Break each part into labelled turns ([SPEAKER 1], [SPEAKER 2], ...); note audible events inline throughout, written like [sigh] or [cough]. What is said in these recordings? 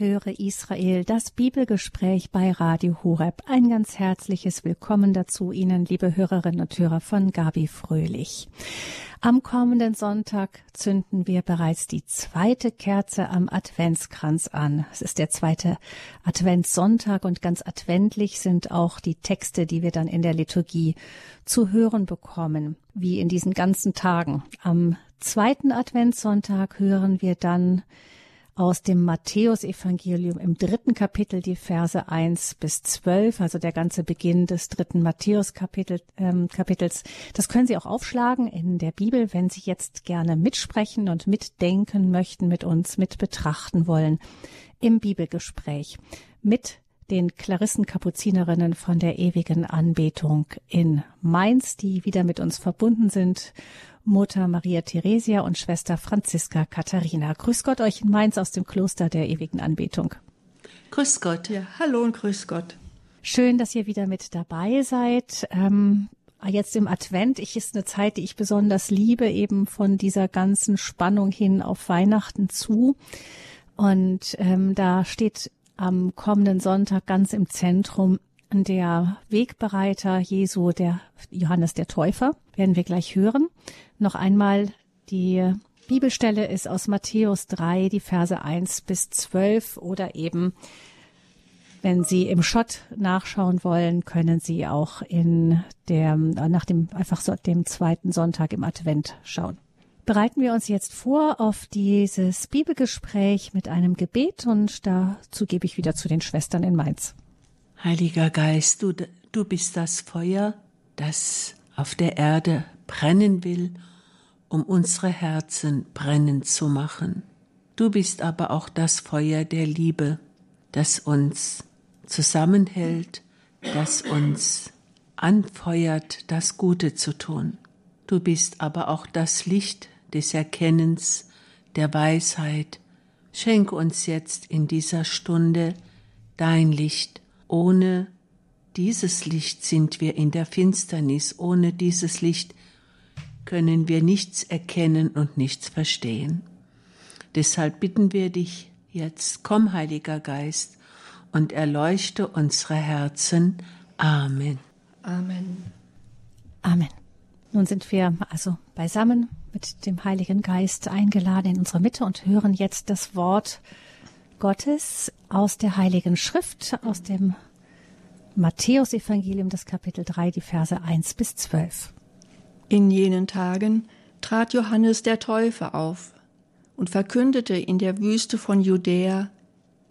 [SPEAKER 1] Höre Israel, das Bibelgespräch bei Radio Horeb. Ein ganz herzliches Willkommen dazu Ihnen, liebe Hörerinnen und Hörer von Gabi Fröhlich. Am kommenden Sonntag zünden wir bereits die zweite Kerze am Adventskranz an. Es ist der zweite Adventssonntag und ganz adventlich sind auch die Texte, die wir dann in der Liturgie zu hören bekommen, wie in diesen ganzen Tagen. Am zweiten Adventssonntag hören wir dann aus dem Matthäusevangelium im dritten Kapitel die Verse eins bis zwölf, also der ganze Beginn des dritten Matthäus-Kapitels. Ähm. Das können Sie auch aufschlagen in der Bibel, wenn Sie jetzt gerne mitsprechen und mitdenken möchten, mit uns mit betrachten wollen im Bibelgespräch mit den Klarissen-Kapuzinerinnen von der ewigen Anbetung in Mainz, die wieder mit uns verbunden sind Mutter Maria Theresia und Schwester Franziska Katharina. Grüß Gott euch in Mainz aus dem Kloster der ewigen Anbetung.
[SPEAKER 2] Grüß Gott. Ja, hallo und grüß Gott.
[SPEAKER 1] Schön, dass ihr wieder mit dabei seid. Ähm, jetzt im Advent, ich ist eine Zeit, die ich besonders liebe, eben von dieser ganzen Spannung hin auf Weihnachten zu. Und ähm, da steht am kommenden Sonntag ganz im Zentrum der Wegbereiter Jesu, der Johannes der Täufer, werden wir gleich hören. Noch einmal die Bibelstelle ist aus Matthäus 3, die Verse 1 bis 12 oder eben, wenn Sie im Schott nachschauen wollen, können Sie auch in der, nach dem, einfach so dem zweiten Sonntag im Advent schauen. Bereiten wir uns jetzt vor auf dieses Bibelgespräch mit einem Gebet und dazu gebe ich wieder zu den Schwestern in Mainz.
[SPEAKER 2] Heiliger Geist, du, du bist das Feuer, das auf der Erde brennen will, um unsere Herzen brennend zu machen. Du bist aber auch das Feuer der Liebe, das uns zusammenhält, das uns anfeuert, das Gute zu tun. Du bist aber auch das Licht des Erkennens, der Weisheit. Schenk uns jetzt in dieser Stunde dein Licht ohne dieses Licht sind wir in der Finsternis, ohne dieses Licht können wir nichts erkennen und nichts verstehen. Deshalb bitten wir dich jetzt, komm, Heiliger Geist, und erleuchte unsere Herzen. Amen.
[SPEAKER 1] Amen. Amen. Nun sind wir also beisammen mit dem Heiligen Geist eingeladen in unsere Mitte und hören jetzt das Wort Gottes aus der Heiligen Schrift, aus dem Matthäusevangelium, das Kapitel 3, die Verse 1 bis 12.
[SPEAKER 3] In jenen Tagen trat Johannes der Täufer auf und verkündete in der Wüste von Judäa,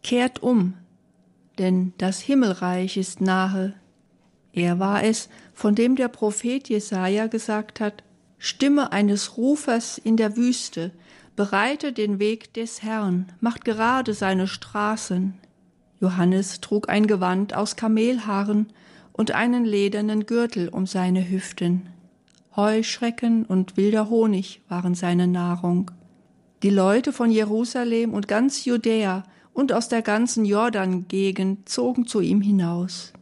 [SPEAKER 3] Kehrt um, denn das Himmelreich ist nahe. Er war es, von dem der Prophet Jesaja gesagt hat, Stimme eines Rufers in der Wüste, bereite den Weg des Herrn, macht gerade seine Straßen. Johannes trug ein Gewand aus Kamelhaaren und einen ledernen Gürtel um seine Hüften. Heuschrecken und wilder Honig waren seine Nahrung. Die Leute von Jerusalem und ganz Judäa und aus der ganzen Jordan-Gegend zogen zu ihm hinaus.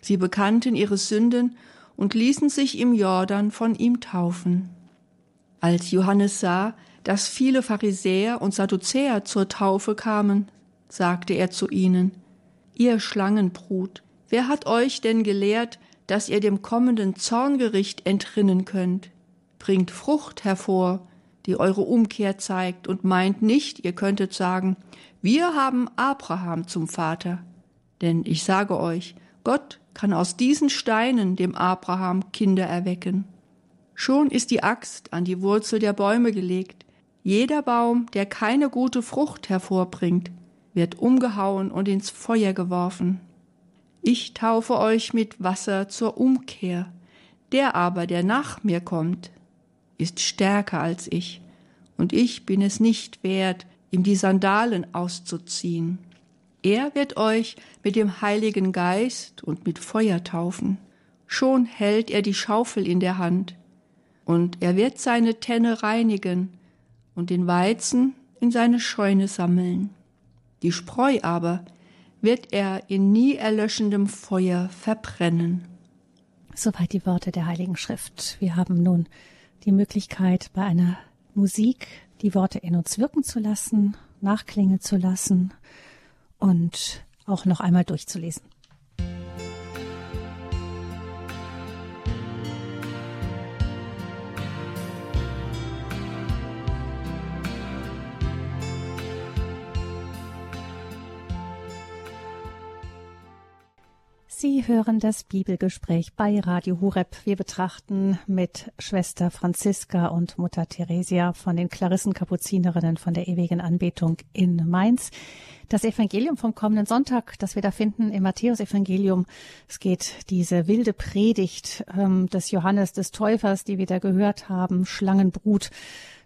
[SPEAKER 3] Sie bekannten ihre Sünden und ließen sich im Jordan von ihm taufen. Als Johannes sah, dass viele Pharisäer und Sadduzäer zur Taufe kamen, sagte er zu ihnen, ihr Schlangenbrut, wer hat euch denn gelehrt, dass ihr dem kommenden Zorngericht entrinnen könnt? Bringt Frucht hervor, die eure Umkehr zeigt, und meint nicht, ihr könntet sagen, wir haben Abraham zum Vater. Denn ich sage euch, Gott kann aus diesen Steinen dem Abraham Kinder erwecken. Schon ist die Axt an die Wurzel der Bäume gelegt. Jeder Baum, der keine gute Frucht hervorbringt, wird umgehauen und ins Feuer geworfen. Ich taufe euch mit Wasser zur Umkehr. Der aber, der nach mir kommt, ist stärker als ich, und ich bin es nicht wert, ihm die Sandalen auszuziehen. Er wird euch mit dem Heiligen Geist und mit Feuer taufen. Schon hält er die Schaufel in der Hand, und er wird seine Tenne reinigen und den Weizen in seine Scheune sammeln. Die Spreu aber wird er in nie erlöschendem Feuer verbrennen.
[SPEAKER 1] Soweit die Worte der Heiligen Schrift. Wir haben nun die Möglichkeit, bei einer Musik die Worte in uns wirken zu lassen, nachklingen zu lassen und auch noch einmal durchzulesen. Sie hören das Bibelgespräch bei Radio Hureb. Wir betrachten mit Schwester Franziska und Mutter Theresia von den Klarissenkapuzinerinnen von der ewigen Anbetung in Mainz. Das Evangelium vom kommenden Sonntag, das wir da finden im Matthäusevangelium. Es geht diese wilde Predigt ähm, des Johannes des Täufers, die wir da gehört haben, Schlangenbrut.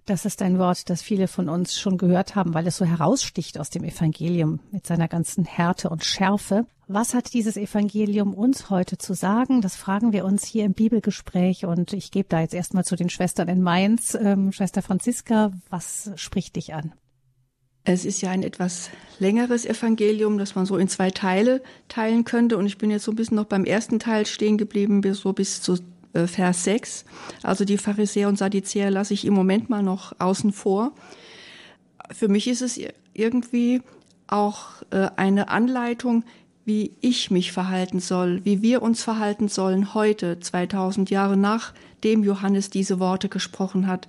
[SPEAKER 1] Das ist ein Wort, das viele von uns schon gehört haben, weil es so heraussticht aus dem Evangelium mit seiner ganzen Härte und Schärfe. Was hat dieses Evangelium uns heute zu sagen? Das fragen wir uns hier im Bibelgespräch und ich gebe da jetzt erstmal zu den Schwestern in Mainz. Ähm, Schwester Franziska, was spricht dich an?
[SPEAKER 3] Es ist ja ein etwas längeres Evangelium, das man so in zwei Teile teilen könnte. Und ich bin jetzt so ein bisschen noch beim ersten Teil stehen geblieben, bis so bis zu äh, Vers 6. Also die Pharisäer und Sadduzäer lasse ich im Moment mal noch außen vor. Für mich ist es irgendwie auch äh, eine Anleitung, wie ich mich verhalten soll, wie wir uns verhalten sollen heute, 2000 Jahre nachdem Johannes diese Worte gesprochen hat.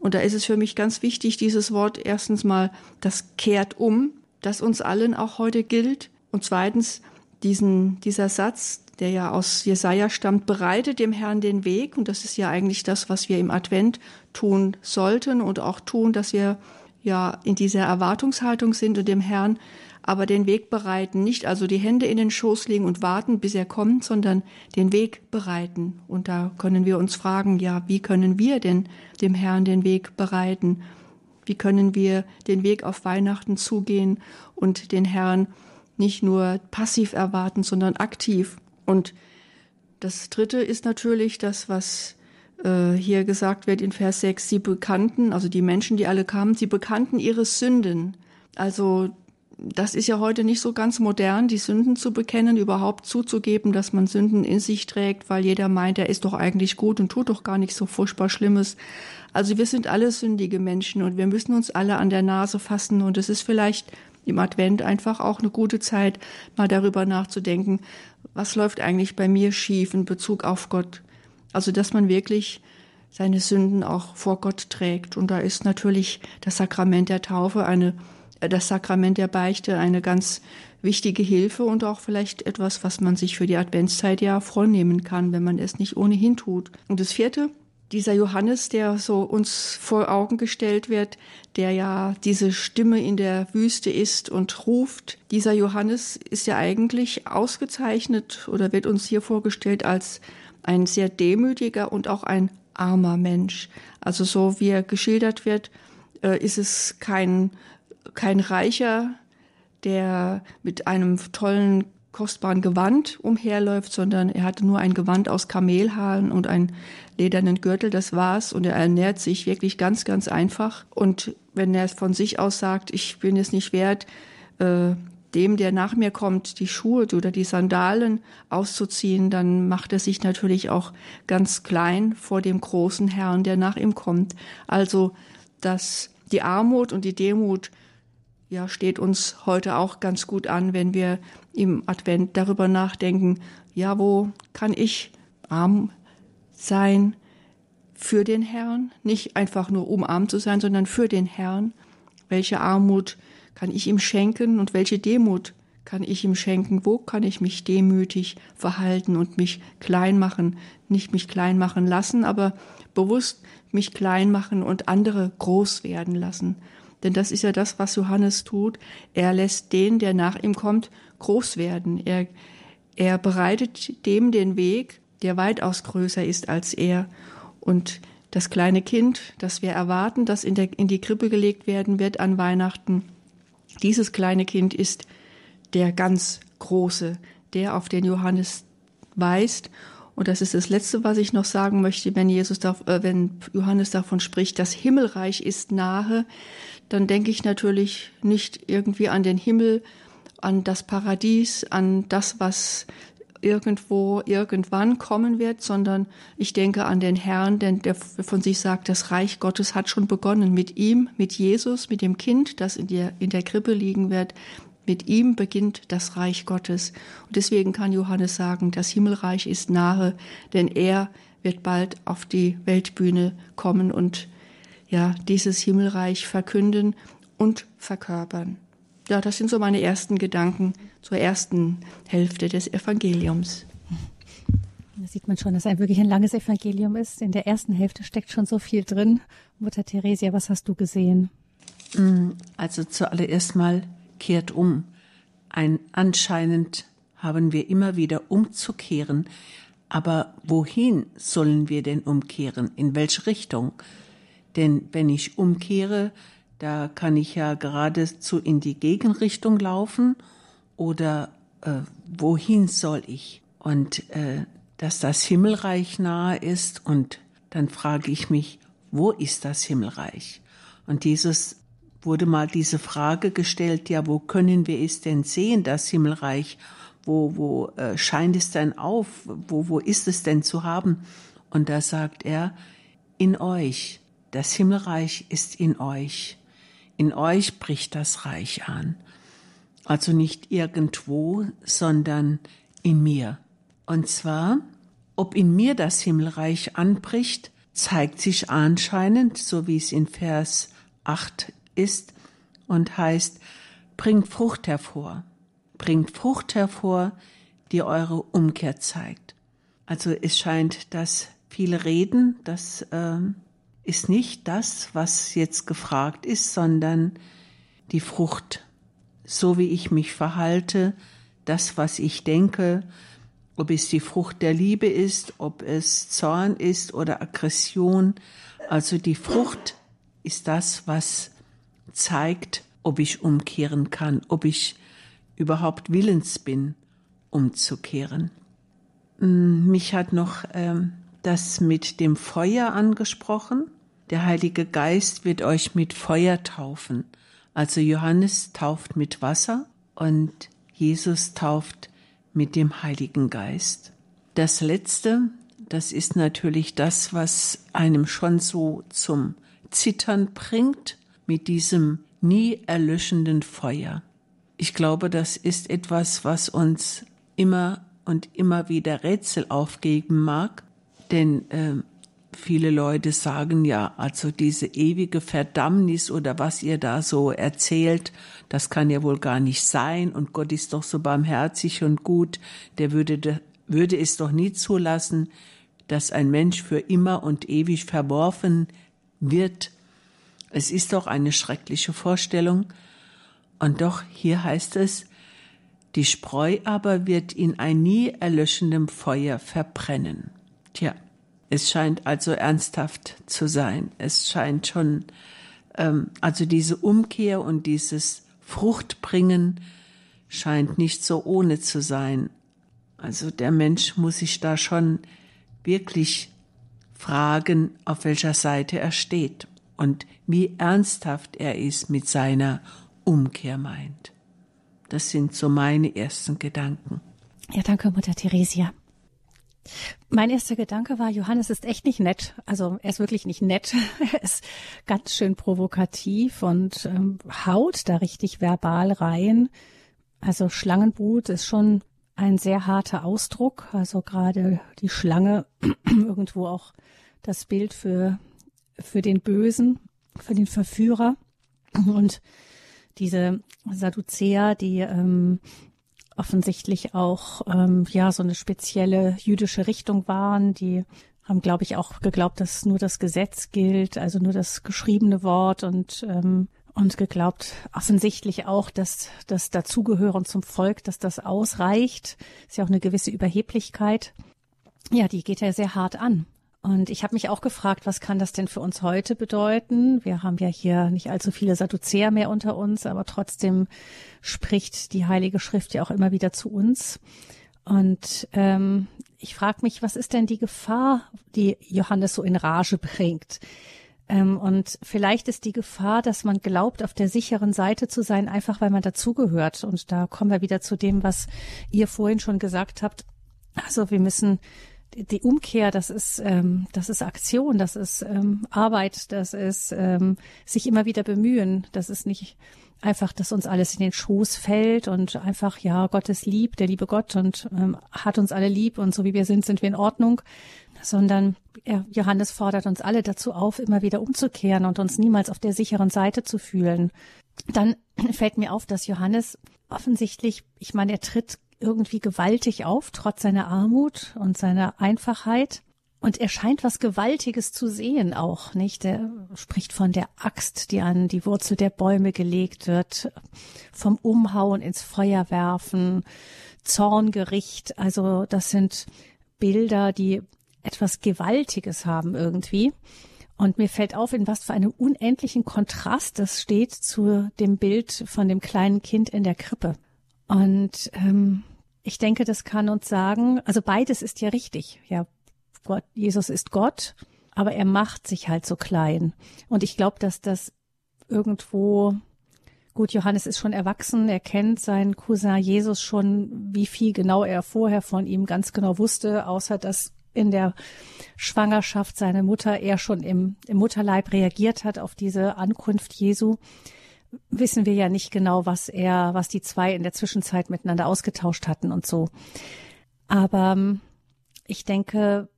[SPEAKER 3] Und da ist es für mich ganz wichtig, dieses Wort erstens mal, das kehrt um, das uns allen auch heute gilt. Und zweitens, diesen, dieser Satz, der ja aus Jesaja stammt, bereitet dem Herrn den Weg. Und das ist ja eigentlich das, was wir im Advent tun sollten und auch tun, dass wir ja in dieser Erwartungshaltung sind und dem Herrn aber den Weg bereiten, nicht also die Hände in den Schoß legen und warten, bis er kommt, sondern den Weg bereiten. Und da können wir uns fragen, ja, wie können wir denn dem Herrn den Weg bereiten? Wie können wir den Weg auf Weihnachten zugehen und den Herrn nicht nur passiv erwarten, sondern aktiv? Und das Dritte ist natürlich das, was äh, hier gesagt wird in Vers 6, sie bekannten, also die Menschen, die alle kamen, sie bekannten ihre Sünden. Also das ist ja heute nicht so ganz modern, die Sünden zu bekennen, überhaupt zuzugeben, dass man Sünden in sich trägt, weil jeder meint, er ist doch eigentlich gut und tut doch gar nicht so furchtbar Schlimmes. Also wir sind alle sündige Menschen und wir müssen uns alle an der Nase fassen und es ist vielleicht im Advent einfach auch eine gute Zeit, mal darüber nachzudenken, was läuft eigentlich bei mir schief in Bezug auf Gott. Also dass man wirklich seine Sünden auch vor Gott trägt. Und da ist natürlich das Sakrament der Taufe eine das Sakrament der Beichte eine ganz wichtige Hilfe und auch vielleicht etwas, was man sich für die Adventszeit ja vornehmen kann, wenn man es nicht ohnehin tut. Und das vierte, dieser Johannes, der so uns vor Augen gestellt wird, der ja diese Stimme in der Wüste ist und ruft, dieser Johannes ist ja eigentlich ausgezeichnet oder wird uns hier vorgestellt als ein sehr demütiger und auch ein armer Mensch. Also so wie er geschildert wird, äh, ist es kein kein Reicher, der mit einem tollen, kostbaren Gewand umherläuft, sondern er hatte nur ein Gewand aus Kamelhaaren und einen ledernen Gürtel, das war's. Und er ernährt sich wirklich ganz, ganz einfach. Und wenn er von sich aus sagt, ich bin es nicht wert, äh, dem, der nach mir kommt, die Schuhe oder die Sandalen auszuziehen, dann macht er sich natürlich auch ganz klein vor dem großen Herrn, der nach ihm kommt. Also, dass die Armut und die Demut ja, steht uns heute auch ganz gut an, wenn wir im Advent darüber nachdenken, ja, wo kann ich arm sein für den Herrn? Nicht einfach nur um arm zu sein, sondern für den Herrn. Welche Armut kann ich ihm schenken und welche Demut kann ich ihm schenken? Wo kann ich mich demütig verhalten und mich klein machen? Nicht mich klein machen lassen, aber bewusst mich klein machen und andere groß werden lassen. Denn das ist ja das, was Johannes tut. Er lässt den, der nach ihm kommt, groß werden. Er, er bereitet dem den Weg, der weitaus größer ist als er. Und das kleine Kind, das wir erwarten, das in, der, in die Krippe gelegt werden wird an Weihnachten, dieses kleine Kind ist der ganz große, der auf den Johannes weist. Und das ist das Letzte, was ich noch sagen möchte, wenn Jesus, äh, wenn Johannes davon spricht, das Himmelreich ist nahe dann denke ich natürlich nicht irgendwie an den Himmel, an das Paradies, an das, was irgendwo irgendwann kommen wird, sondern ich denke an den Herrn, denn der von sich sagt, das Reich Gottes hat schon begonnen mit ihm, mit Jesus, mit dem Kind, das in der, in der Krippe liegen wird. Mit ihm beginnt das Reich Gottes. Und deswegen kann Johannes sagen, das Himmelreich ist nahe, denn er wird bald auf die Weltbühne kommen und ja, dieses Himmelreich verkünden und verkörpern. Ja, das sind so meine ersten Gedanken zur ersten Hälfte des Evangeliums.
[SPEAKER 1] Da sieht man schon, dass ein wirklich ein langes Evangelium ist. In der ersten Hälfte steckt schon so viel drin. Mutter Theresia, was hast du gesehen?
[SPEAKER 2] Mm, also zuallererst mal kehrt um. Ein anscheinend haben wir immer wieder umzukehren. Aber wohin sollen wir denn umkehren? In welche Richtung? Denn wenn ich umkehre, da kann ich ja geradezu in die Gegenrichtung laufen oder äh, wohin soll ich? Und äh, dass das Himmelreich nahe ist und dann frage ich mich, wo ist das Himmelreich? Und Jesus wurde mal diese Frage gestellt, ja, wo können wir es denn sehen, das Himmelreich? Wo, wo äh, scheint es denn auf? Wo, wo ist es denn zu haben? Und da sagt er, in euch. Das Himmelreich ist in euch. In euch bricht das Reich an. Also nicht irgendwo, sondern in mir. Und zwar, ob in mir das Himmelreich anbricht, zeigt sich anscheinend, so wie es in Vers 8 ist und heißt, bringt Frucht hervor, bringt Frucht hervor, die eure Umkehr zeigt. Also es scheint, dass viele reden, das äh, ist nicht das, was jetzt gefragt ist, sondern die Frucht, so wie ich mich verhalte, das, was ich denke, ob es die Frucht der Liebe ist, ob es Zorn ist oder Aggression. Also die Frucht ist das, was zeigt, ob ich umkehren kann, ob ich überhaupt willens bin, umzukehren. Hm, mich hat noch ähm, das mit dem Feuer angesprochen. Der Heilige Geist wird euch mit Feuer taufen. Also Johannes tauft mit Wasser und Jesus tauft mit dem Heiligen Geist. Das Letzte, das ist natürlich das, was einem schon so zum Zittern bringt, mit diesem nie erlöschenden Feuer. Ich glaube, das ist etwas, was uns immer und immer wieder Rätsel aufgeben mag, denn äh, viele Leute sagen ja, also diese ewige Verdammnis oder was ihr da so erzählt, das kann ja wohl gar nicht sein und Gott ist doch so barmherzig und gut, der würde, würde es doch nie zulassen, dass ein Mensch für immer und ewig verworfen wird es ist doch eine schreckliche Vorstellung. Und doch hier heißt es, die Spreu aber wird in ein nie erlöschendem Feuer verbrennen. Tja, es scheint also ernsthaft zu sein. Es scheint schon, ähm, also diese Umkehr und dieses Fruchtbringen scheint nicht so ohne zu sein. Also der Mensch muss sich da schon wirklich fragen, auf welcher Seite er steht und wie ernsthaft er ist mit seiner Umkehr meint. Das sind so meine ersten Gedanken.
[SPEAKER 1] Ja, danke, Mutter Theresia. Mein erster Gedanke war, Johannes ist echt nicht nett. Also er ist wirklich nicht nett. [laughs] Er ist ganz schön provokativ und ähm, haut da richtig verbal rein. Also Schlangenbrut ist schon ein sehr harter Ausdruck. Also gerade die Schlange, [clears throat] irgendwo auch das Bild für für den Bösen, für den Verführer. Und diese Sadduzäer, die ähm, offensichtlich auch ähm, ja so eine spezielle jüdische Richtung waren, die haben, glaube ich, auch geglaubt, dass nur das Gesetz gilt, also nur das geschriebene Wort und ähm, und geglaubt offensichtlich auch, dass das Dazugehören zum Volk, dass das ausreicht. Ist ja auch eine gewisse Überheblichkeit. Ja, die geht ja sehr hart an. Und ich habe mich auch gefragt, was kann das denn für uns heute bedeuten? Wir haben ja hier nicht allzu viele Sadduzäer mehr unter uns, aber trotzdem spricht die Heilige Schrift ja auch immer wieder zu uns. Und ähm, ich frage mich, was ist denn die Gefahr, die Johannes so in Rage bringt? Ähm, und vielleicht ist die Gefahr, dass man glaubt, auf der sicheren Seite zu sein, einfach weil man dazugehört. Und da kommen wir wieder zu dem, was ihr vorhin schon gesagt habt. Also wir müssen die Umkehr, das ist, ähm, das ist Aktion, das ist ähm, Arbeit, das ist ähm, sich immer wieder bemühen, das ist nicht einfach, dass uns alles in den Schoß fällt und einfach, ja, Gott ist lieb, der liebe Gott und ähm, hat uns alle lieb und so wie wir sind, sind wir in Ordnung, sondern ja, Johannes fordert uns alle dazu auf, immer wieder umzukehren und uns niemals auf der sicheren Seite zu fühlen. Dann fällt mir auf, dass Johannes offensichtlich, ich meine, er tritt irgendwie gewaltig auf, trotz seiner Armut und seiner Einfachheit. Und er scheint was Gewaltiges zu sehen auch, nicht? Er spricht von der Axt, die an die Wurzel der Bäume gelegt wird, vom Umhauen ins Feuer werfen, Zorngericht. Also das sind Bilder, die etwas Gewaltiges haben irgendwie. Und mir fällt auf, in was für einem unendlichen Kontrast das steht zu dem Bild von dem kleinen Kind in der Krippe. Und ähm, ich denke, das kann uns sagen, also beides ist ja richtig. Ja, Gott, Jesus ist Gott, aber er macht sich halt so klein. Und ich glaube, dass das irgendwo Gut, Johannes ist schon erwachsen, er kennt seinen Cousin Jesus schon, wie viel genau er vorher von ihm ganz genau wusste, außer dass in der Schwangerschaft seine Mutter er schon im, im Mutterleib reagiert hat auf diese Ankunft Jesu. Wissen wir ja nicht genau, was er, was die zwei in der Zwischenzeit miteinander ausgetauscht hatten und so. Aber ähm, ich denke,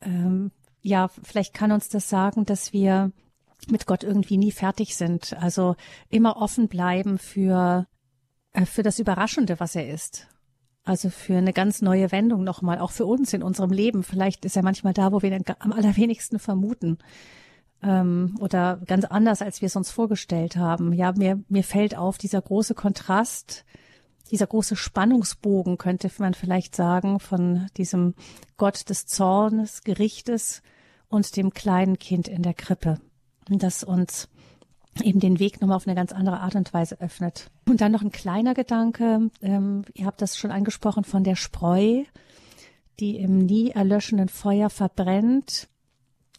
[SPEAKER 1] ähm, ja, vielleicht kann uns das sagen, dass wir mit Gott irgendwie nie fertig sind. Also immer offen bleiben für, äh, für das Überraschende, was er ist. Also für eine ganz neue Wendung nochmal, auch für uns in unserem Leben. Vielleicht ist er manchmal da, wo wir ihn am allerwenigsten vermuten. Ähm, oder ganz anders, als wir es uns vorgestellt haben. Ja, mir, mir fällt auf dieser große Kontrast dieser große Spannungsbogen, könnte man vielleicht sagen, von diesem Gott des Zornes, Gerichtes und dem kleinen Kind in der Krippe, das uns eben den Weg nochmal auf eine ganz andere Art und Weise öffnet. Und dann noch ein kleiner Gedanke, ähm, ihr habt das schon angesprochen von der Spreu, die im nie erlöschenden Feuer verbrennt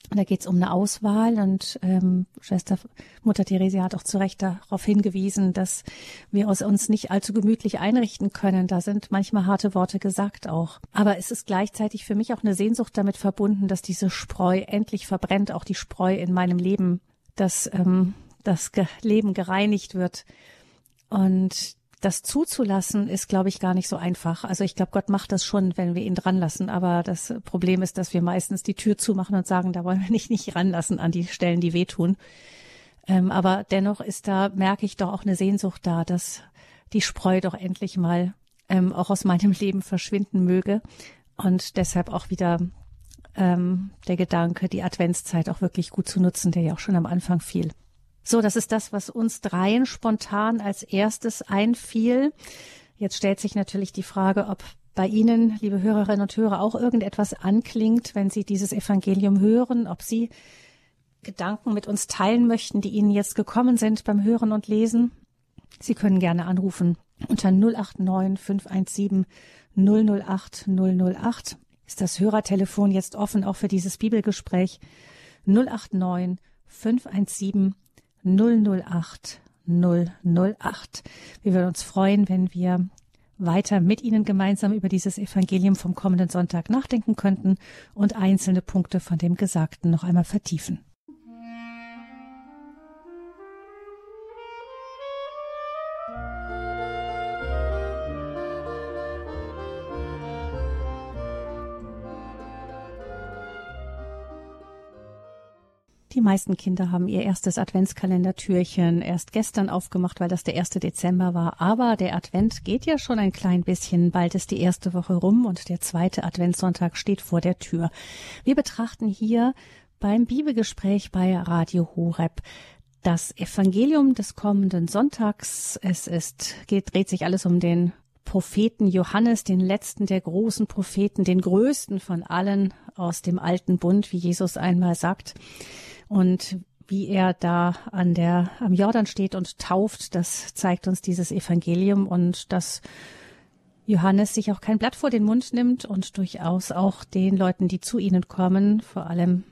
[SPEAKER 1] da geht es um eine Auswahl und ähm, Schwester Mutter Theresia hat auch zu Recht darauf hingewiesen, dass wir uns nicht allzu gemütlich einrichten können. Da sind manchmal harte Worte gesagt auch. Aber es ist gleichzeitig für mich auch eine Sehnsucht damit verbunden, dass diese Spreu endlich verbrennt, auch die Spreu in meinem Leben, dass ähm, das Leben gereinigt wird. Und das zuzulassen ist, glaube ich, gar nicht so einfach. Also ich glaube, Gott macht das schon, wenn wir ihn dran lassen. Aber das Problem ist, dass wir meistens die Tür zumachen und sagen, da wollen wir nicht, nicht ranlassen an die Stellen, die wehtun. Ähm, aber dennoch ist da, merke ich doch auch eine Sehnsucht da, dass die Spreu doch endlich mal ähm, auch aus meinem [laughs] Leben verschwinden möge. Und deshalb auch wieder ähm, der Gedanke, die Adventszeit auch wirklich gut zu nutzen, der ja auch schon am Anfang fiel. So, das ist das, was uns dreien spontan als erstes einfiel. Jetzt stellt sich natürlich die Frage, ob bei Ihnen, liebe Hörerinnen und Hörer, auch irgendetwas anklingt, wenn Sie dieses Evangelium hören, ob Sie Gedanken mit uns teilen möchten, die Ihnen jetzt gekommen sind beim Hören und Lesen. Sie können gerne anrufen unter 089 517 008 008 ist das Hörertelefon jetzt offen auch für dieses Bibelgespräch 089 517 008 008. Wir würden uns freuen, wenn wir weiter mit Ihnen gemeinsam über dieses Evangelium vom kommenden Sonntag nachdenken könnten und einzelne Punkte von dem Gesagten noch einmal vertiefen. Meisten Kinder haben ihr erstes Adventskalendertürchen erst gestern aufgemacht, weil das der 1. Dezember war. Aber der Advent geht ja schon ein klein bisschen. Bald ist die erste Woche rum und der zweite Adventssonntag steht vor der Tür. Wir betrachten hier beim Bibelgespräch bei Radio Horeb das Evangelium des kommenden Sonntags. Es ist, geht, dreht sich alles um den Propheten Johannes, den letzten der großen Propheten, den größten von allen aus dem alten Bund, wie Jesus einmal sagt. Und wie er da an der, am Jordan steht und tauft, das zeigt uns dieses Evangelium und dass Johannes sich auch kein Blatt vor den Mund nimmt und durchaus auch den Leuten, die zu ihnen kommen, vor allem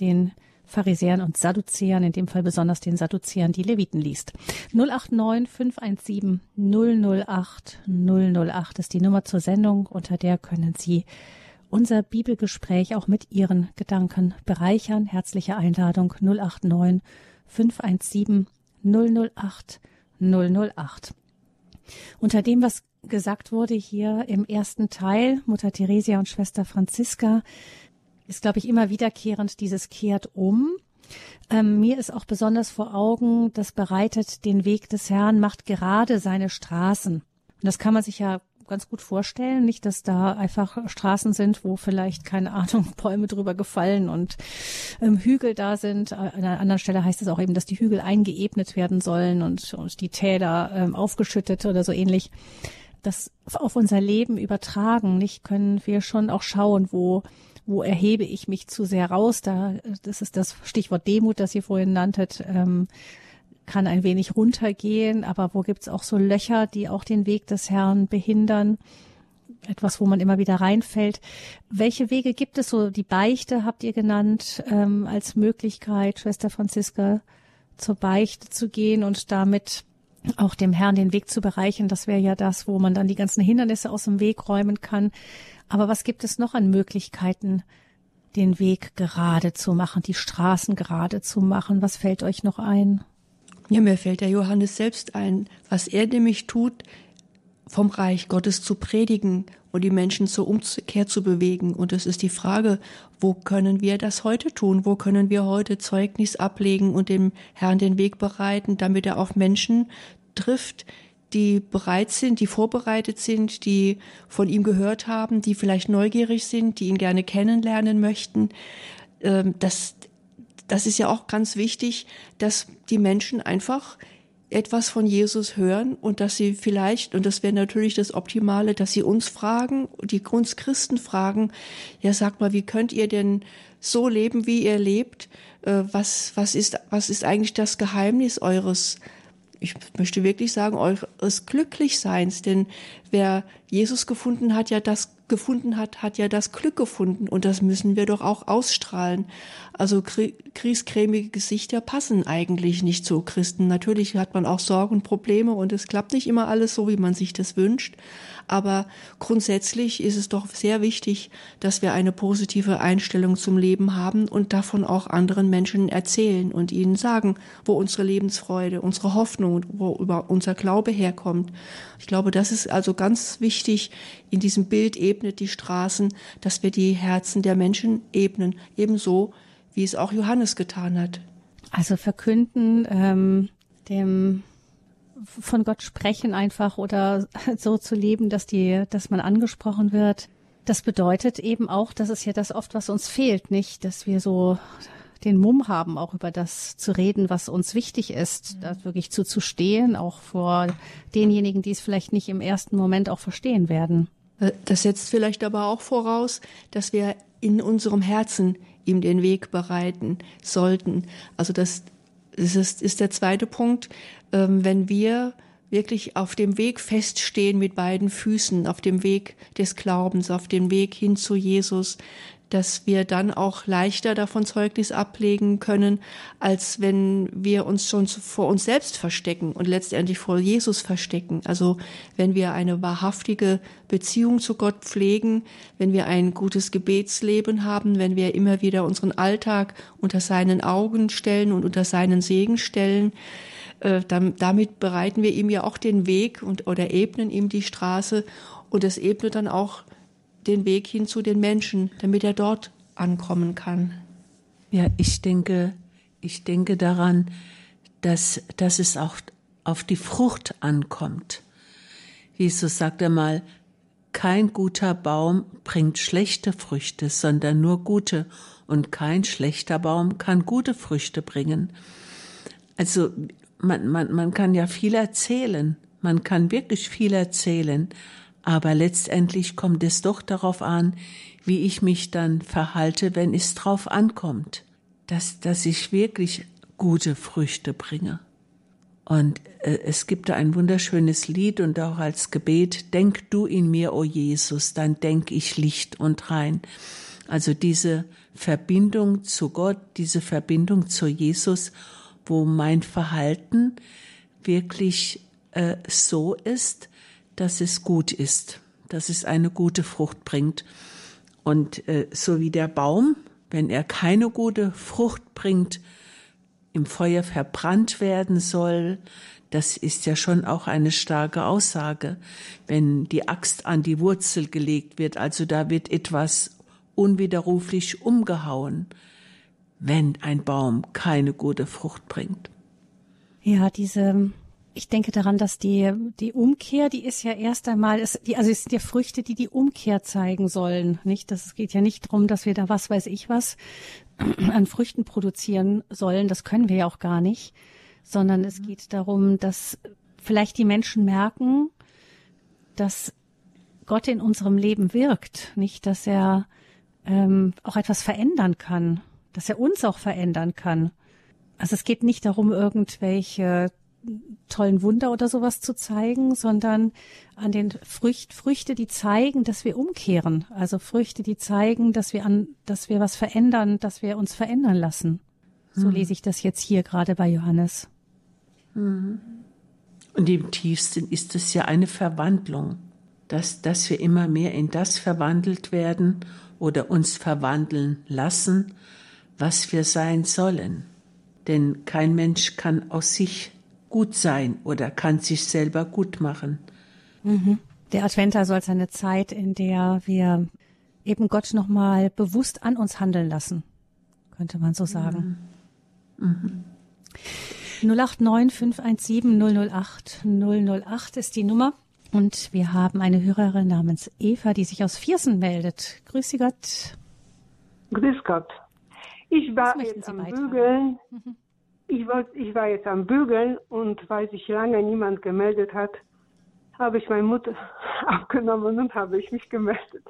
[SPEAKER 1] den Pharisäern und Sadduzäern, in dem Fall besonders den Sadduzäern, die Leviten liest. 089 517 008 008 ist die Nummer zur Sendung, unter der können Sie unser Bibelgespräch auch mit Ihren Gedanken bereichern. Herzliche Einladung 089 517 008 008. Unter dem, was gesagt wurde hier im ersten Teil, Mutter Theresia und Schwester Franziska, ist, glaube ich, immer wiederkehrend dieses kehrt um. Ähm, mir ist auch besonders vor Augen, das bereitet den Weg des Herrn, macht gerade seine Straßen. Und das kann man sich ja ganz gut vorstellen. Nicht, dass da einfach Straßen sind, wo vielleicht, keine Ahnung, [laughs] Bäume drüber gefallen und ähm, Hügel da sind. An einer anderen Stelle heißt es auch eben, dass die Hügel eingeebnet werden sollen und, und die Täler ähm, aufgeschüttet oder so ähnlich. Das auf unser Leben übertragen, nicht können wir schon auch schauen, wo wo erhebe ich mich zu sehr raus? Da, das ist das Stichwort Demut, das ihr vorhin nanntet. Ähm, kann ein wenig runtergehen, aber wo gibt's auch so Löcher, die auch den Weg des Herrn behindern? Etwas, wo man immer wieder reinfällt. Welche Wege gibt es so? Die Beichte habt ihr genannt ähm, als Möglichkeit, Schwester Franziska zur Beichte zu gehen und damit auch dem Herrn den Weg zu bereichen. Das wäre ja das, wo man dann die ganzen Hindernisse aus dem Weg räumen kann. Aber was gibt es noch an Möglichkeiten, den Weg gerade zu machen, die Straßen gerade zu machen? Was fällt euch noch ein?
[SPEAKER 3] Ja, mir fällt der Johannes selbst ein, was er nämlich tut, vom Reich Gottes zu predigen und die Menschen zur Umkehr zu bewegen. Und es ist die Frage, wo können wir das heute tun? Wo können wir heute Zeugnis ablegen und dem Herrn den Weg bereiten, damit er auf Menschen trifft, die bereit sind, die vorbereitet sind, die von ihm gehört haben, die vielleicht neugierig sind, die ihn gerne kennenlernen möchten. Ähm, das, das ist ja auch ganz wichtig, dass die Menschen einfach etwas von Jesus hören und dass sie vielleicht, und das wäre natürlich das Optimale, dass sie uns fragen, die uns Christen fragen, ja, sag mal, wie könnt ihr denn so leben, wie ihr lebt? Äh, was, was ist, was ist eigentlich das Geheimnis eures, ich möchte wirklich sagen, eures Glücklichseins? Denn wer Jesus gefunden hat, ja das gefunden hat, hat ja das Glück gefunden und das müssen wir doch auch ausstrahlen. Also kriescremige Gesichter passen eigentlich nicht zu Christen. Natürlich hat man auch Sorgen und Probleme und es klappt nicht immer alles so, wie man sich das wünscht. Aber grundsätzlich ist es doch sehr wichtig, dass wir eine positive Einstellung zum Leben haben und davon auch anderen Menschen erzählen und ihnen sagen, wo unsere Lebensfreude, unsere Hoffnung, wo über unser Glaube herkommt. Ich glaube, das ist also ganz wichtig in diesem Bild ebnet die Straßen, dass wir die Herzen der Menschen ebnen, ebenso wie es auch Johannes getan hat.
[SPEAKER 1] Also verkünden, ähm, dem von Gott sprechen einfach oder [laughs] so zu leben, dass die, dass man angesprochen wird. Das bedeutet eben auch, das ist ja das oft, was uns fehlt, nicht, dass wir so den Mumm haben, auch über das zu reden, was uns wichtig ist, da wirklich zu, zu stehen, auch vor denjenigen, die es vielleicht nicht im ersten Moment auch verstehen werden.
[SPEAKER 3] Das setzt vielleicht aber auch voraus, dass wir in unserem Herzen ihm den Weg bereiten sollten. Also das, das ist, ist der zweite Punkt. Ähm, wenn wir wirklich auf dem Weg feststehen mit beiden Füßen, auf dem Weg des Glaubens, auf dem Weg hin zu Jesus, dass wir dann auch leichter davon Zeugnis ablegen können, als wenn wir uns schon vor uns selbst verstecken und letztendlich vor Jesus verstecken. Also wenn wir eine wahrhaftige Beziehung zu Gott pflegen, wenn wir ein gutes Gebetsleben haben, wenn wir immer wieder unseren Alltag unter seinen Augen stellen und unter seinen Segen stellen, äh, damit bereiten wir ihm ja auch den Weg und oder ebnen ihm die Straße und es ebnet dann auch den Weg hin zu den Menschen, damit er dort ankommen kann.
[SPEAKER 2] Ja, ich denke, ich denke daran, dass, dass es auch auf die Frucht ankommt. Jesus sagt einmal, kein guter Baum bringt schlechte Früchte, sondern nur gute, und kein schlechter Baum kann gute Früchte bringen. Also man, man, man kann ja viel erzählen, man kann wirklich viel erzählen, aber letztendlich kommt es doch darauf an, wie ich mich dann verhalte, wenn es drauf ankommt, dass, dass ich wirklich gute Früchte bringe. Und äh, es gibt da ein wunderschönes Lied und auch als Gebet, denk du in mir, o oh Jesus, dann denk ich Licht und rein. Also diese Verbindung zu Gott, diese Verbindung zu Jesus, wo mein Verhalten wirklich äh, so ist, dass es gut ist, dass es eine gute Frucht bringt. Und äh, so wie der Baum, wenn er keine gute Frucht bringt, im Feuer verbrannt werden soll, Das ist ja schon auch eine starke Aussage, wenn die Axt an die Wurzel gelegt wird, also da wird etwas unwiderruflich umgehauen, wenn ein Baum keine gute Frucht bringt.
[SPEAKER 1] Ja, diese, ich denke daran, dass die, die Umkehr, die ist ja erst einmal, ist, die, also es sind ja Früchte, die die Umkehr zeigen sollen, nicht? Das geht ja nicht darum, dass wir da was weiß ich was [clears throat] an Früchten produzieren sollen. Das können wir ja auch gar nicht, sondern es geht darum, dass vielleicht die Menschen merken, dass Gott in unserem Leben wirkt, nicht, dass er ähm, auch etwas verändern kann, dass er uns auch verändern kann. Also es geht nicht darum, irgendwelche tollen Wunder oder sowas zu zeigen, sondern an den Frücht, Früchte, die zeigen, dass wir umkehren. Also Früchte, die zeigen, dass wir an, dass wir was verändern, dass wir uns verändern lassen. So mhm. lese ich das jetzt hier gerade bei Johannes.
[SPEAKER 2] Mhm. Und im tiefsten ist es ja eine Verwandlung, dass, dass wir immer mehr in das verwandelt werden oder uns verwandeln lassen, was wir sein sollen. Denn kein Mensch kann aus sich gut sein oder kann sich selber gut machen.
[SPEAKER 1] Mhm. Der Advent soll also eine Zeit, in der wir eben Gott nochmal bewusst an uns handeln lassen, könnte man so sagen. Mhm. Mhm. 089 517 008 008 ist die Nummer. Und wir haben eine Hörerin namens Eva, die sich aus Viersen meldet. Grüß Sie Gott.
[SPEAKER 4] Grüß Gott. Ich war jetzt am? Bügeln. Mhm. Ich, wollt, ich war jetzt am Bügeln und weil sich lange niemand gemeldet hat, habe ich meine Mutter [laughs] abgenommen und habe ich mich gemeldet.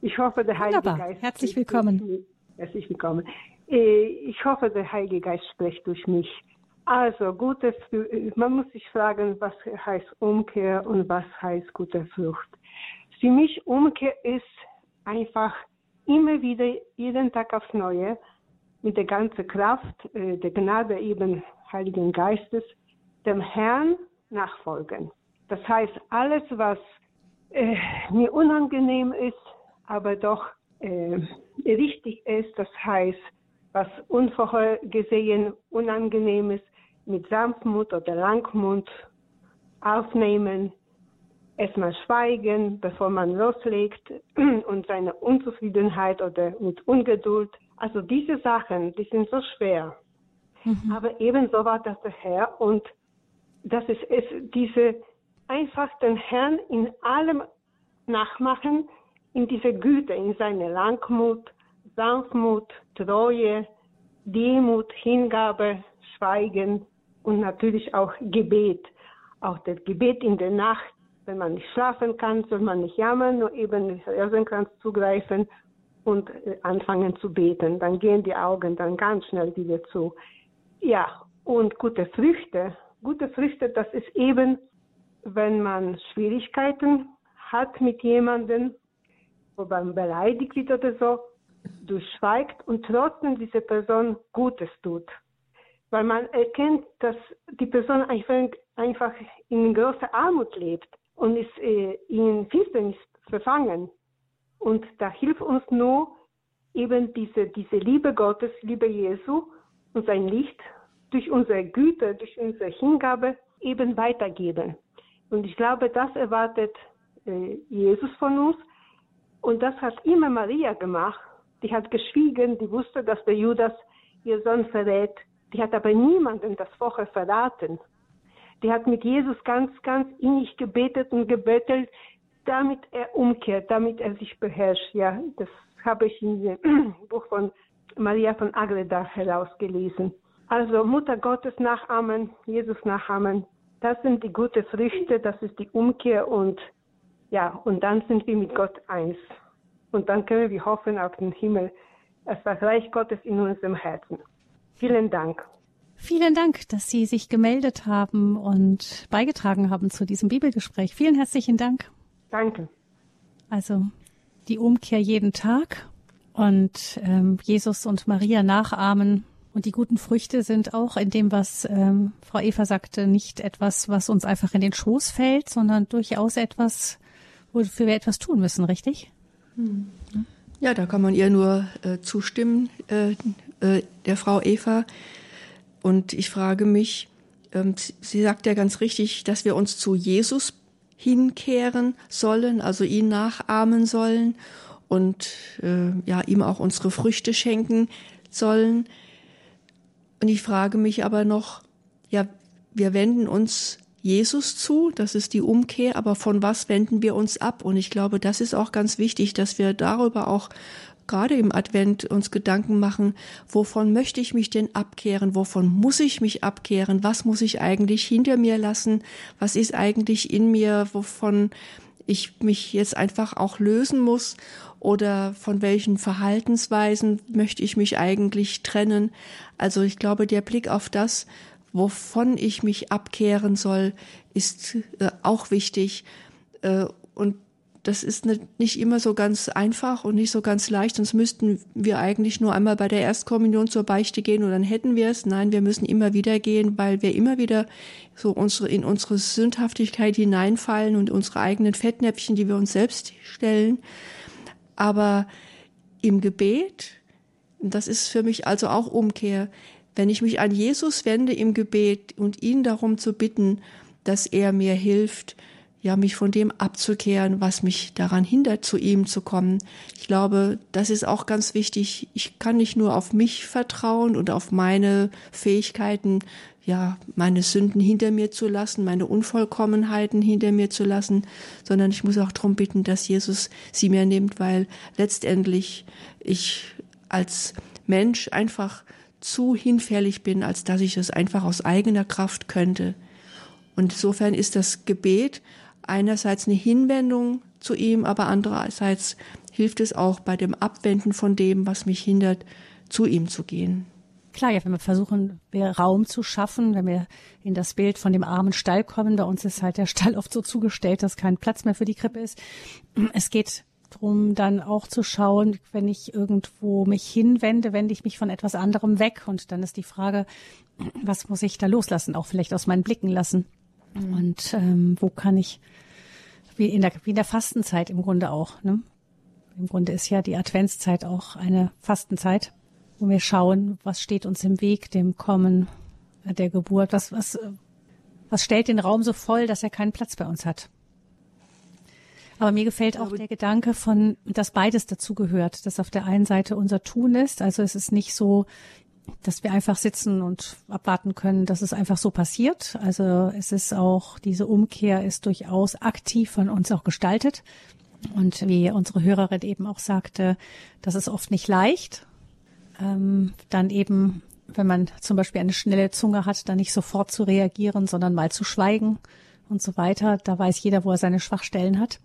[SPEAKER 4] Ich hoffe, der Heilige
[SPEAKER 1] Wunderbar.
[SPEAKER 4] Geist.
[SPEAKER 1] Herzlich willkommen.
[SPEAKER 4] Herzlich willkommen. Äh, ich hoffe, der Heilige Geist spricht durch mich. Also, gute, man muss sich fragen, was heißt Umkehr und was heißt gute Frucht. Für mich Umkehr ist einfach immer wieder, jeden Tag aufs Neue, mit der ganzen Kraft äh, der Gnade eben Heiligen Geistes, dem Herrn nachfolgen. Das heißt, alles, was äh, mir unangenehm ist, aber doch äh, richtig ist, das heißt, was unvorhergesehen unangenehm ist, mit Sanftmut oder Langmut aufnehmen, erstmal schweigen, bevor man loslegt [clears throat] und seine Unzufriedenheit oder mit Ungeduld. Also diese Sachen, die sind so schwer. Mhm. Aber ebenso war das der Herr und das ist es, diese einfach den Herrn in allem nachmachen, in dieser Güte, in seine Langmut, Sanftmut, Treue, Demut, Hingabe, Schweigen, und natürlich auch Gebet. Auch das Gebet in der Nacht, wenn man nicht schlafen kann, soll man nicht jammern, nur eben den Rosenkranz zugreifen und äh, anfangen zu beten. Dann gehen die Augen dann ganz schnell wieder zu. Ja, und gute Früchte. Gute Früchte, das ist eben, wenn man Schwierigkeiten hat mit jemandem, wo man beleidigt wird oder so, durchschweigt und trotzdem diese Person Gutes tut weil man erkennt, dass die Person einfach in großer Armut lebt und ist äh, in Finsternis verfangen. Und da hilft uns nur eben diese, diese Liebe Gottes, Liebe Jesu und sein Licht durch unsere Güte, durch unsere Hingabe eben weitergeben. Und ich glaube, das erwartet äh, Jesus von uns. Und das hat immer Maria gemacht. Die hat geschwiegen, die wusste, dass der Judas ihr Sohn verrät. Die hat aber niemanden das vorher verraten. Die hat mit Jesus ganz, ganz innig gebetet und gebettelt, damit er umkehrt, damit er sich beherrscht. Ja, das habe ich in dem [clears throat] Buch von Maria von Agreda herausgelesen. Also Mutter Gottes nachahmen, Jesus nachahmen, das sind die guten Früchte, das ist die Umkehr und ja, und dann sind wir mit Gott eins. Und dann können wir hoffen auf den Himmel, das Reich Gottes in unserem Herzen. Vielen Dank.
[SPEAKER 1] Vielen Dank, dass Sie sich gemeldet haben und beigetragen haben zu diesem Bibelgespräch. Vielen herzlichen Dank.
[SPEAKER 4] Danke.
[SPEAKER 1] Also die Umkehr jeden Tag und ähm, Jesus und Maria nachahmen. Und die guten Früchte sind auch in dem, was ähm, Frau Eva sagte, nicht etwas, was uns einfach in den Schoß fällt, sondern durchaus etwas, wofür wir etwas tun müssen, richtig?
[SPEAKER 3] Ja, da kann man ihr nur äh, zustimmen. Äh, äh, der Frau Eva. Und ich frage mich, ähm, sie sagt ja ganz richtig, dass wir uns zu Jesus hinkehren sollen, also ihn nachahmen sollen und äh, ja ihm auch unsere Früchte schenken sollen. Und ich frage mich aber noch, ja, wir wenden uns Jesus zu, das ist die Umkehr, aber von was wenden wir uns ab? Und ich glaube, das ist auch ganz wichtig, dass wir darüber auch gerade im Advent uns Gedanken machen, wovon möchte ich mich denn abkehren, wovon muss ich mich abkehren, was muss ich eigentlich hinter mir lassen, was ist eigentlich in mir, wovon ich mich jetzt einfach auch lösen muss oder von welchen Verhaltensweisen möchte ich mich eigentlich trennen. Also ich glaube, der Blick auf das, wovon ich mich abkehren soll, ist äh, auch wichtig. Äh, und das ist nicht immer so ganz einfach und nicht so ganz leicht, sonst müssten wir eigentlich nur einmal bei der Erstkommunion zur Beichte gehen und dann hätten wir es. Nein, wir müssen immer wieder gehen, weil wir immer wieder so unsere, in unsere Sündhaftigkeit hineinfallen und unsere eigenen Fettnäpfchen, die wir uns selbst stellen. Aber im Gebet, das ist für mich also auch Umkehr, wenn ich mich an Jesus wende im Gebet und ihn darum zu bitten, dass er mir hilft, ja, mich von dem abzukehren, was mich daran hindert, zu ihm zu kommen. Ich glaube, das ist auch ganz wichtig. Ich kann nicht nur auf mich vertrauen und auf meine Fähigkeiten, ja, meine Sünden hinter mir zu lassen, meine Unvollkommenheiten hinter mir zu lassen, sondern ich muss auch darum bitten, dass Jesus sie mir nimmt, weil letztendlich ich als Mensch einfach zu hinfällig bin, als dass ich es einfach aus eigener Kraft könnte. Und insofern ist das Gebet einerseits eine Hinwendung zu ihm, aber andererseits hilft es auch bei dem Abwenden von dem, was mich hindert, zu ihm zu gehen.
[SPEAKER 1] Klar, ja, wenn wir versuchen, mehr Raum zu schaffen, wenn wir in das Bild von dem armen Stall kommen, bei uns ist halt der Stall [laughs] oft so zugestellt, dass kein Platz mehr für die Krippe ist. Es geht darum, dann auch zu schauen, wenn ich irgendwo mich hinwende, wende ich mich von etwas anderem weg. Und dann ist die Frage, was muss ich da loslassen, auch vielleicht aus meinen Blicken lassen. Und ähm, wo kann ich, wie in, der, wie in der Fastenzeit im Grunde auch. Ne? Im Grunde ist ja die Adventszeit auch eine Fastenzeit, wo wir schauen, was steht uns im Weg, dem Kommen der Geburt, was, was, was stellt den Raum so voll, dass er keinen Platz bei uns hat. Aber mir gefällt auch der Gedanke von, dass beides dazugehört, dass auf der einen Seite unser Tun ist. Also es ist nicht so, dass wir einfach sitzen und abwarten können, dass es einfach so passiert. Also es ist auch, diese Umkehr ist durchaus aktiv von uns auch gestaltet. Und wie unsere Hörerin eben auch sagte, das ist oft nicht leicht. Ähm, dann eben, wenn man zum Beispiel eine schnelle Zunge hat, dann nicht sofort zu reagieren, sondern mal zu schweigen und so weiter. Da weiß jeder, wo er seine Schwachstellen hat.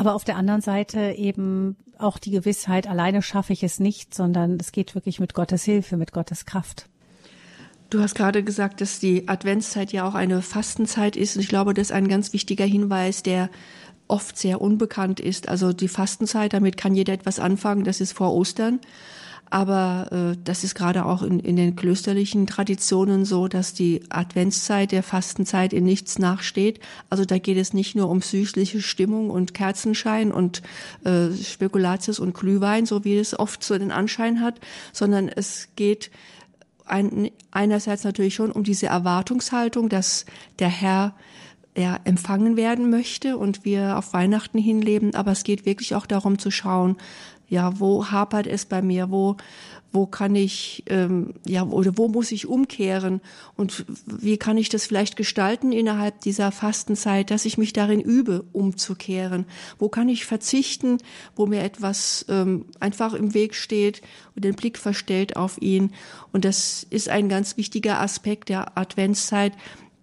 [SPEAKER 1] Aber auf der anderen Seite eben auch die Gewissheit, alleine schaffe ich es nicht, sondern es geht wirklich mit Gottes Hilfe, mit Gottes Kraft.
[SPEAKER 3] Du hast gerade gesagt, dass die Adventszeit ja auch eine Fastenzeit ist. Und ich glaube, das ist ein ganz wichtiger Hinweis, der oft sehr unbekannt ist. Also die Fastenzeit, damit kann jeder etwas anfangen, das ist vor Ostern. Aber äh, das ist gerade auch in, in den klösterlichen Traditionen so, dass die Adventszeit der Fastenzeit in nichts nachsteht. Also da geht es nicht nur um süßliche Stimmung und Kerzenschein und äh, Spekulatius und Glühwein, so wie es oft so den Anschein hat, sondern es geht ein, einerseits natürlich schon um diese Erwartungshaltung, dass der Herr ja, empfangen werden möchte und wir auf Weihnachten hinleben, aber es geht wirklich auch darum zu schauen, ja, wo hapert es bei mir? Wo, wo kann ich, ähm, ja, oder wo muss ich umkehren? Und wie kann ich das vielleicht gestalten innerhalb dieser Fastenzeit, dass ich mich darin übe, umzukehren? Wo kann ich verzichten, wo mir etwas ähm, einfach im Weg steht und den Blick verstellt auf ihn? Und das ist ein ganz wichtiger Aspekt der Adventszeit,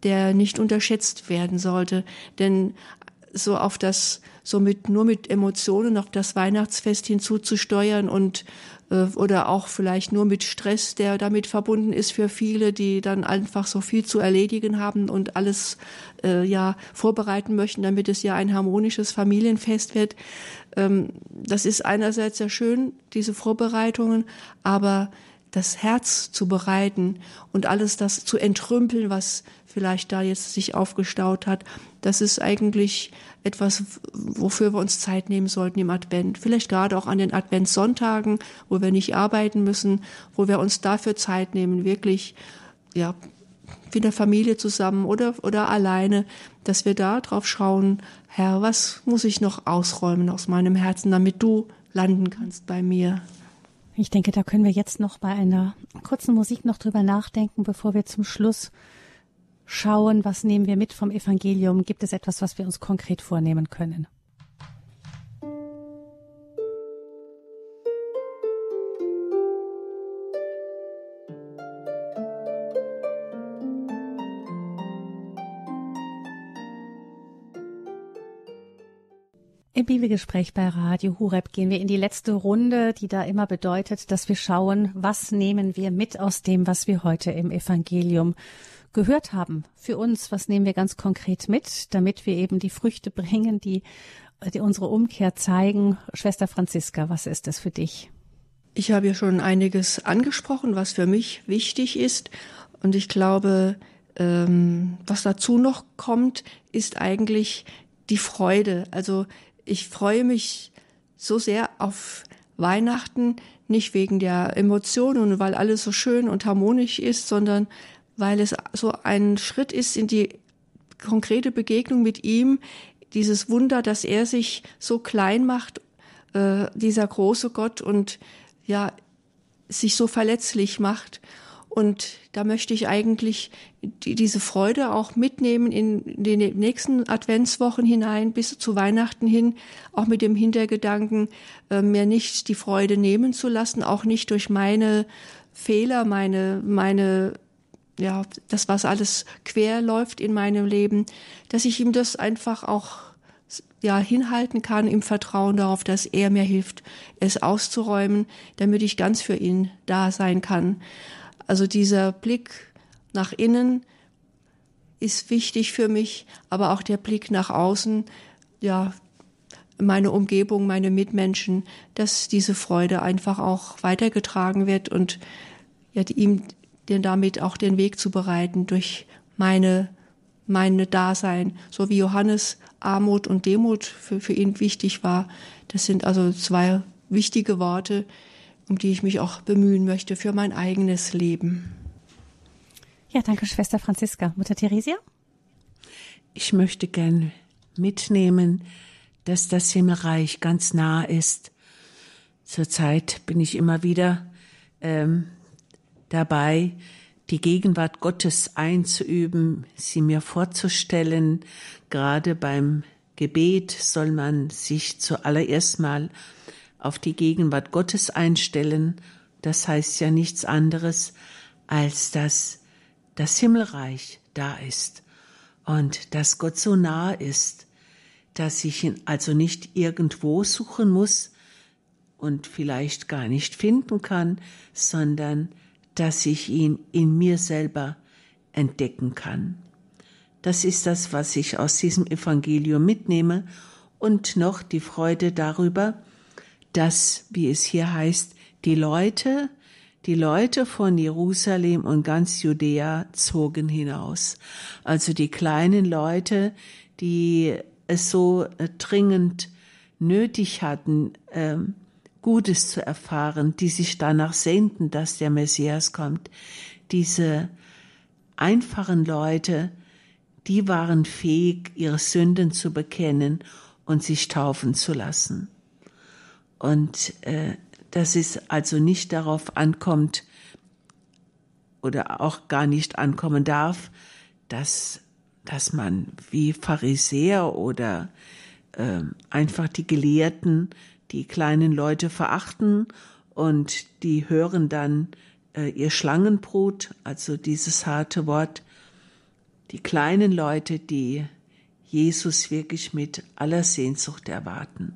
[SPEAKER 3] der nicht unterschätzt werden sollte. Denn so auf das so mit, nur mit Emotionen auf das Weihnachtsfest hinzuzusteuern und äh, oder auch vielleicht nur mit Stress, der damit verbunden ist für viele, die dann einfach so viel zu erledigen haben und alles äh, ja vorbereiten möchten, damit es ja ein harmonisches Familienfest wird. Ähm, das ist einerseits sehr schön, diese Vorbereitungen, aber das Herz zu bereiten und alles das zu entrümpeln, was vielleicht da jetzt sich aufgestaut hat, das ist eigentlich etwas, wofür wir uns Zeit nehmen sollten im Advent. Vielleicht gerade auch an den Adventssonntagen, wo wir nicht arbeiten müssen, wo wir uns dafür Zeit nehmen, wirklich, ja, mit der Familie zusammen oder, oder alleine, dass wir da drauf schauen, Herr, was muss ich noch ausräumen aus meinem Herzen, damit du landen kannst bei mir.
[SPEAKER 1] Ich denke, da können wir jetzt noch bei einer kurzen Musik noch drüber nachdenken, bevor wir zum Schluss schauen, was nehmen wir mit vom Evangelium? Gibt es etwas, was wir uns konkret vornehmen können? Im Bibelgespräch bei Radio Hureb gehen wir in die letzte Runde, die da immer bedeutet, dass wir schauen, was nehmen wir mit aus dem, was wir heute im Evangelium gehört haben. Für uns, was nehmen wir ganz konkret mit, damit wir eben die Früchte [laughs] bringen, die, die unsere Umkehr zeigen. Schwester Franziska, was ist das für dich?
[SPEAKER 3] Ich habe ja schon einiges angesprochen, was für mich wichtig ist. Und ich glaube, ähm, was dazu noch kommt, ist eigentlich die Freude. Also ich freue mich so sehr auf Weihnachten, nicht wegen der Emotionen und weil alles so schön und harmonisch ist, sondern weil es so ein Schritt ist in die konkrete Begegnung mit ihm, dieses Wunder, dass er sich so klein macht, äh, dieser große Gott und ja, sich so verletzlich macht und da möchte ich eigentlich die, diese Freude auch mitnehmen in die nächsten Adventswochen hinein, bis zu Weihnachten hin, auch mit dem Hintergedanken, äh, mir nicht die Freude nehmen zu lassen, auch nicht durch meine Fehler, meine, meine, ja, das, was alles quer läuft in meinem Leben, dass ich ihm das einfach auch ja, hinhalten kann im Vertrauen darauf, dass er mir hilft, es auszuräumen, damit ich ganz für ihn da sein kann. Also dieser Blick nach innen ist wichtig für mich, aber auch der Blick nach außen, ja, meine Umgebung, meine Mitmenschen, dass diese Freude einfach auch weitergetragen wird und ja, ihm denn damit auch den Weg zu bereiten durch meine meine Dasein, so wie Johannes Armut und Demut für, für ihn wichtig war. Das sind also zwei wichtige Worte, um die ich mich auch bemühen möchte für mein eigenes Leben.
[SPEAKER 1] Ja, danke, Schwester Franziska. Mutter Theresia?
[SPEAKER 2] Ich möchte gern mitnehmen, dass das Himmelreich ganz nah ist. Zurzeit bin ich immer wieder ähm, dabei, die Gegenwart Gottes einzuüben, sie mir vorzustellen. Gerade beim Gebet soll man sich zuallererst mal auf die Gegenwart Gottes einstellen, das heißt ja nichts anderes, als dass das Himmelreich da ist und dass Gott so nah ist, dass ich ihn also nicht irgendwo suchen muss und vielleicht gar nicht finden kann, sondern dass ich ihn in mir selber entdecken kann. Das ist das, was ich aus diesem Evangelium mitnehme und noch die Freude darüber, dass, wie es hier heißt, die Leute, die Leute von Jerusalem und ganz Judäa zogen hinaus. Also die kleinen Leute, die es so äh, dringend nötig hatten, ähm, Gutes zu erfahren, die sich danach sehnten, dass der Messias kommt. Diese einfachen Leute, die waren fähig, ihre Sünden zu bekennen und sich taufen zu lassen. Und äh, dass es also nicht darauf ankommt oder auch gar nicht ankommen darf, dass, dass man wie Pharisäer oder äh, einfach die Gelehrten die kleinen Leute verachten und die hören dann äh, ihr Schlangenbrot, also dieses harte Wort, die kleinen Leute, die Jesus wirklich mit aller Sehnsucht erwarten.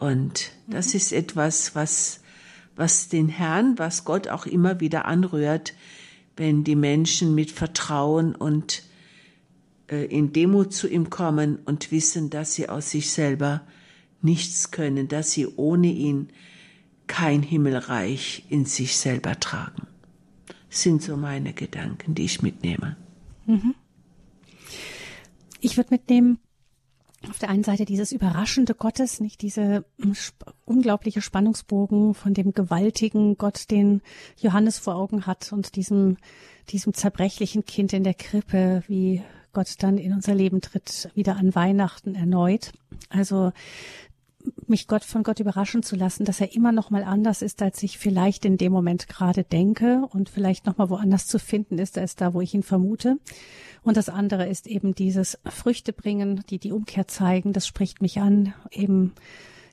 [SPEAKER 2] Und das mhm. ist etwas, was, was den Herrn, was Gott auch immer wieder anrührt, wenn die Menschen mit Vertrauen und äh, in Demut zu ihm kommen und wissen, dass sie aus sich selber nichts können, dass sie ohne ihn kein Himmelreich in sich selber tragen. Das sind so meine Gedanken, die ich mitnehme.
[SPEAKER 1] Mhm. Ich würde mitnehmen, auf der einen Seite dieses überraschende Gottes, nicht diese hm, unglaubliche Spannungsbogen von dem gewaltigen Gott, den Johannes vor Augen hat und diesem, diesem zerbrechlichen Kind in der Krippe, wie Gott dann in unser Leben tritt, wieder an Weihnachten erneut. Also mich Gott von Gott überraschen zu lassen, dass er immer noch mal anders ist, als ich vielleicht in dem Moment gerade denke und vielleicht noch mal woanders zu finden ist als da, wo ich ihn vermute. Und das andere ist eben dieses Früchte bringen, die die Umkehr zeigen. Das spricht mich an. Eben,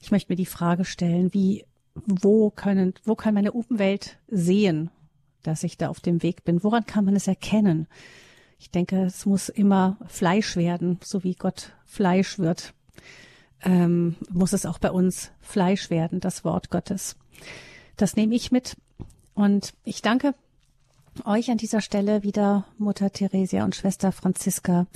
[SPEAKER 1] ich möchte mir die Frage stellen, wie, wo können, wo kann meine Umwelt sehen, dass ich da auf dem Weg bin? Woran kann man es erkennen? Ich denke, es muss immer Fleisch werden, so wie Gott Fleisch wird ähm, muss es auch bei uns Fleisch werden, das Wort Gottes. Das nehme ich mit. Und ich danke euch an dieser Stelle wieder, Mutter Theresia und Schwester Franziska,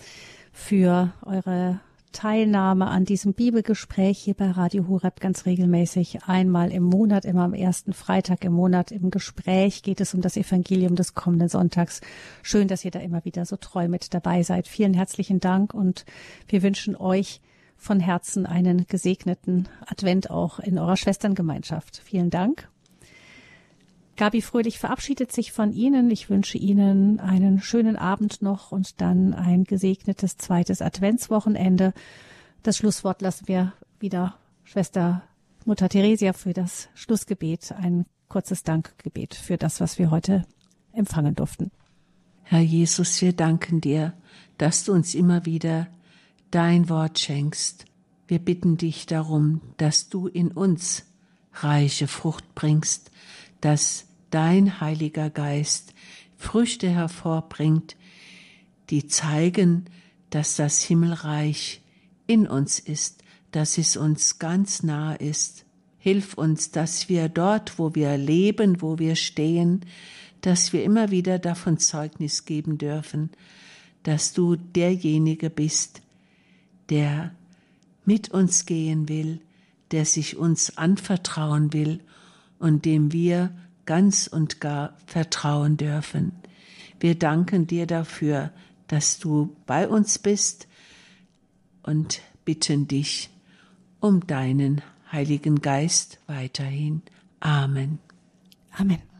[SPEAKER 1] für eure Teilnahme an diesem Bibelgespräch hier bei Radio Horeb ganz regelmäßig. Einmal im Monat, immer am ersten Freitag im Monat im Gespräch geht es um das Evangelium des kommenden Sonntags. Schön, dass ihr da immer wieder so treu mit dabei seid. Vielen herzlichen Dank und wir wünschen euch von Herzen einen gesegneten Advent auch in eurer Schwesterngemeinschaft. Vielen Dank. Gabi Fröhlich verabschiedet sich von Ihnen. Ich wünsche Ihnen einen schönen Abend noch und dann ein gesegnetes zweites Adventswochenende. Das Schlusswort lassen wir wieder Schwester Mutter Theresia für das Schlussgebet. Ein kurzes Dankgebet für das, was wir heute empfangen durften.
[SPEAKER 2] Herr Jesus, wir danken dir, dass du uns immer wieder dein Wort schenkst. Wir bitten dich darum, dass du in uns reiche Frucht bringst, dass dein Heiliger Geist Früchte hervorbringt, die zeigen, dass das Himmelreich in uns ist, dass es uns ganz nah ist. Hilf uns, dass wir dort, wo wir leben, wo wir stehen, dass wir immer wieder davon Zeugnis geben dürfen, dass du derjenige bist, der mit uns gehen will, der sich uns anvertrauen will und dem wir ganz und gar vertrauen dürfen. Wir danken dir dafür, dass du bei uns bist und bitten dich um deinen Heiligen Geist weiterhin. Amen.
[SPEAKER 1] Amen.